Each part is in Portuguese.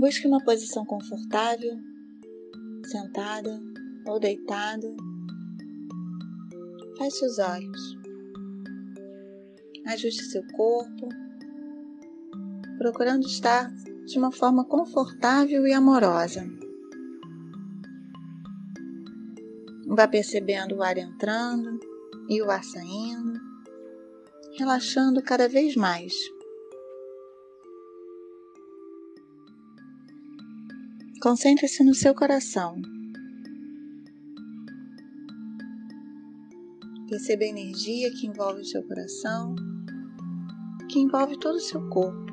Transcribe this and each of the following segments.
Busque uma posição confortável, sentada ou deitada. Feche os olhos. Ajuste seu corpo, procurando estar de uma forma confortável e amorosa. Vá percebendo o ar entrando e o ar saindo, relaxando cada vez mais. Concentre-se no seu coração. Perceba a energia que envolve o seu coração, que envolve todo o seu corpo.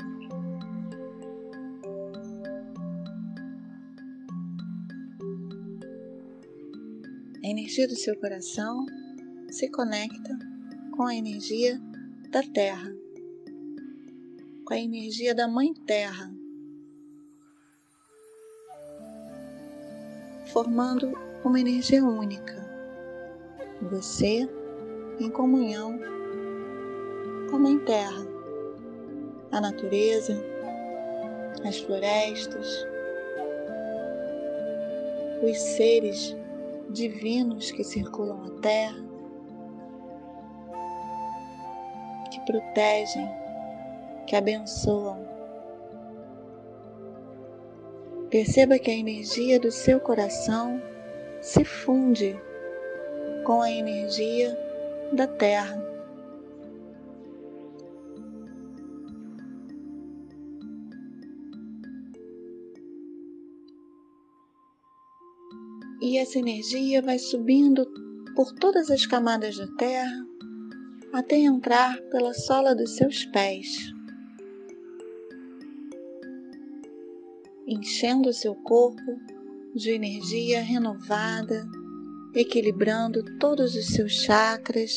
A energia do seu coração se conecta com a energia da Terra, com a energia da Mãe Terra formando uma energia única. Você em comunhão com a Mãe Terra, a natureza, as florestas, os seres divinos que circulam a Terra, que protegem, que abençoam Perceba que a energia do seu coração se funde com a energia da Terra. E essa energia vai subindo por todas as camadas da Terra até entrar pela sola dos seus pés. Enchendo seu corpo de energia renovada, equilibrando todos os seus chakras,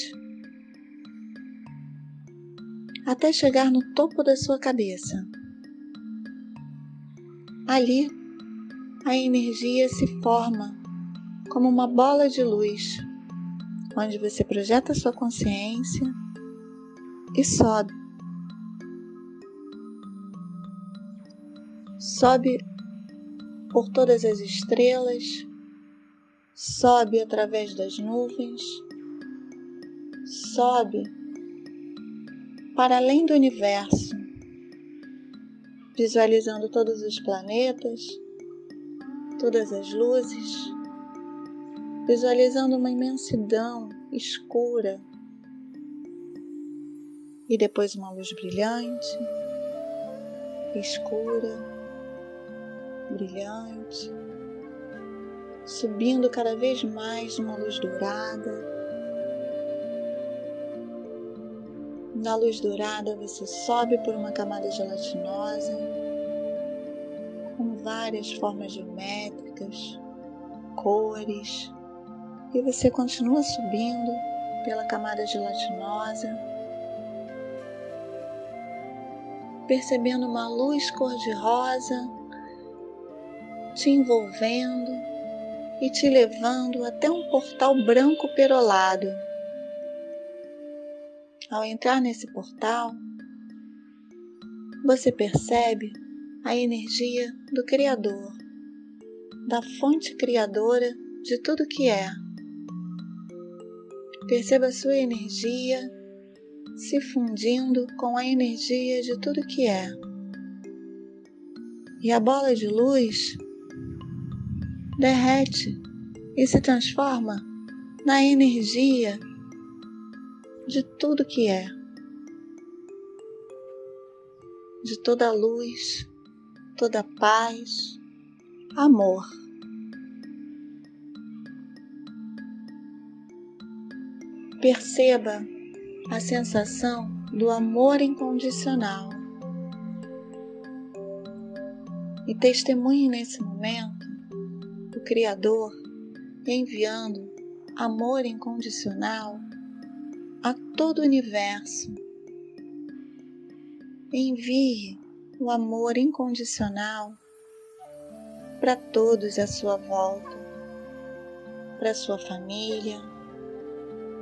até chegar no topo da sua cabeça. Ali, a energia se forma como uma bola de luz, onde você projeta sua consciência e sobe sobe por todas as estrelas, sobe através das nuvens, sobe para além do universo, visualizando todos os planetas, todas as luzes, visualizando uma imensidão escura e depois uma luz brilhante, escura brilhante, subindo cada vez mais uma luz dourada. Na luz dourada você sobe por uma camada gelatinosa com várias formas geométricas, cores, e você continua subindo pela camada gelatinosa, percebendo uma luz cor-de-rosa te envolvendo e te levando até um portal branco perolado. Ao entrar nesse portal, você percebe a energia do Criador, da fonte criadora de tudo que é. Perceba a sua energia se fundindo com a energia de tudo que é. E a bola de luz derrete e se transforma na energia de tudo que é, de toda luz, toda paz, amor. Perceba a sensação do amor incondicional e testemunhe nesse momento Criador enviando amor incondicional a todo o universo. Envie o amor incondicional para todos à sua volta, para sua família,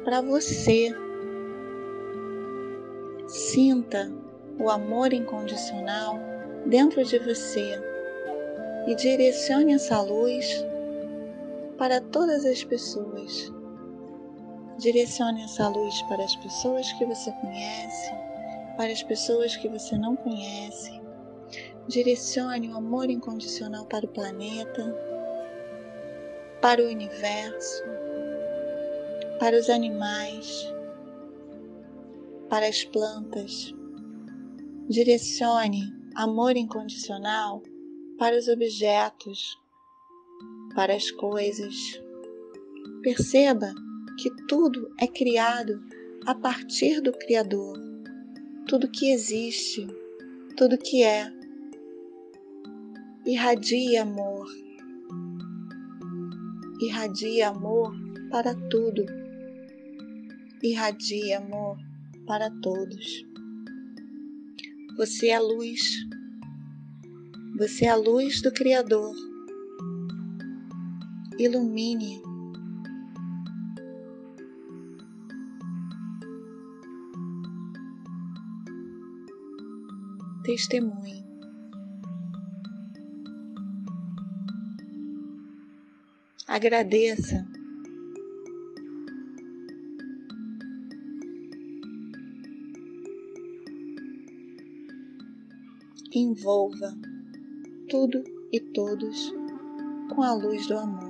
para você. Sinta o amor incondicional dentro de você e direcione essa luz para todas as pessoas. Direcione essa luz para as pessoas que você conhece, para as pessoas que você não conhece. Direcione o amor incondicional para o planeta, para o universo, para os animais, para as plantas. Direcione amor incondicional para os objetos, para as coisas. Perceba que tudo é criado a partir do Criador. Tudo que existe, tudo que é. Irradie amor. Irradie amor para tudo. Irradie amor para todos. Você é luz. Você é a luz do Criador. Ilumine. Testemunhe. Agradeça. Envolva tudo e todos com a luz do amor.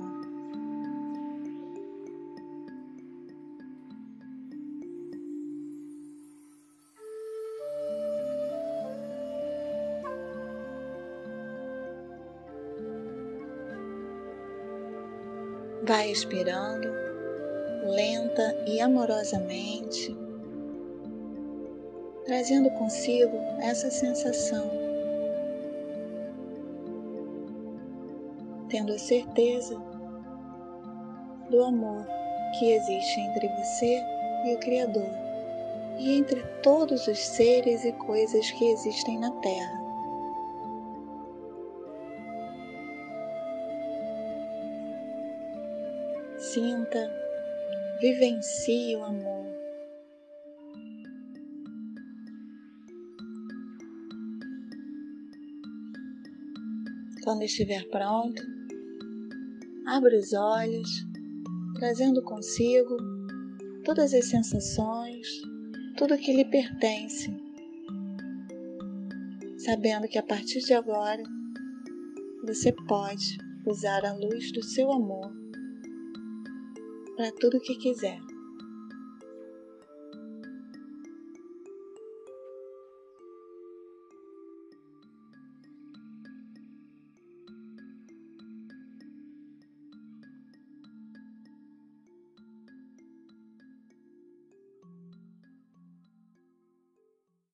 Vai expirando lenta e amorosamente, trazendo consigo essa sensação tendo a certeza do amor que existe entre você e o Criador e entre todos os seres e coisas que existem na Terra. Sinta, vivencie o amor. Quando estiver pronto, Abra os olhos, trazendo consigo todas as sensações, tudo que lhe pertence, sabendo que a partir de agora você pode usar a luz do seu amor para tudo o que quiser.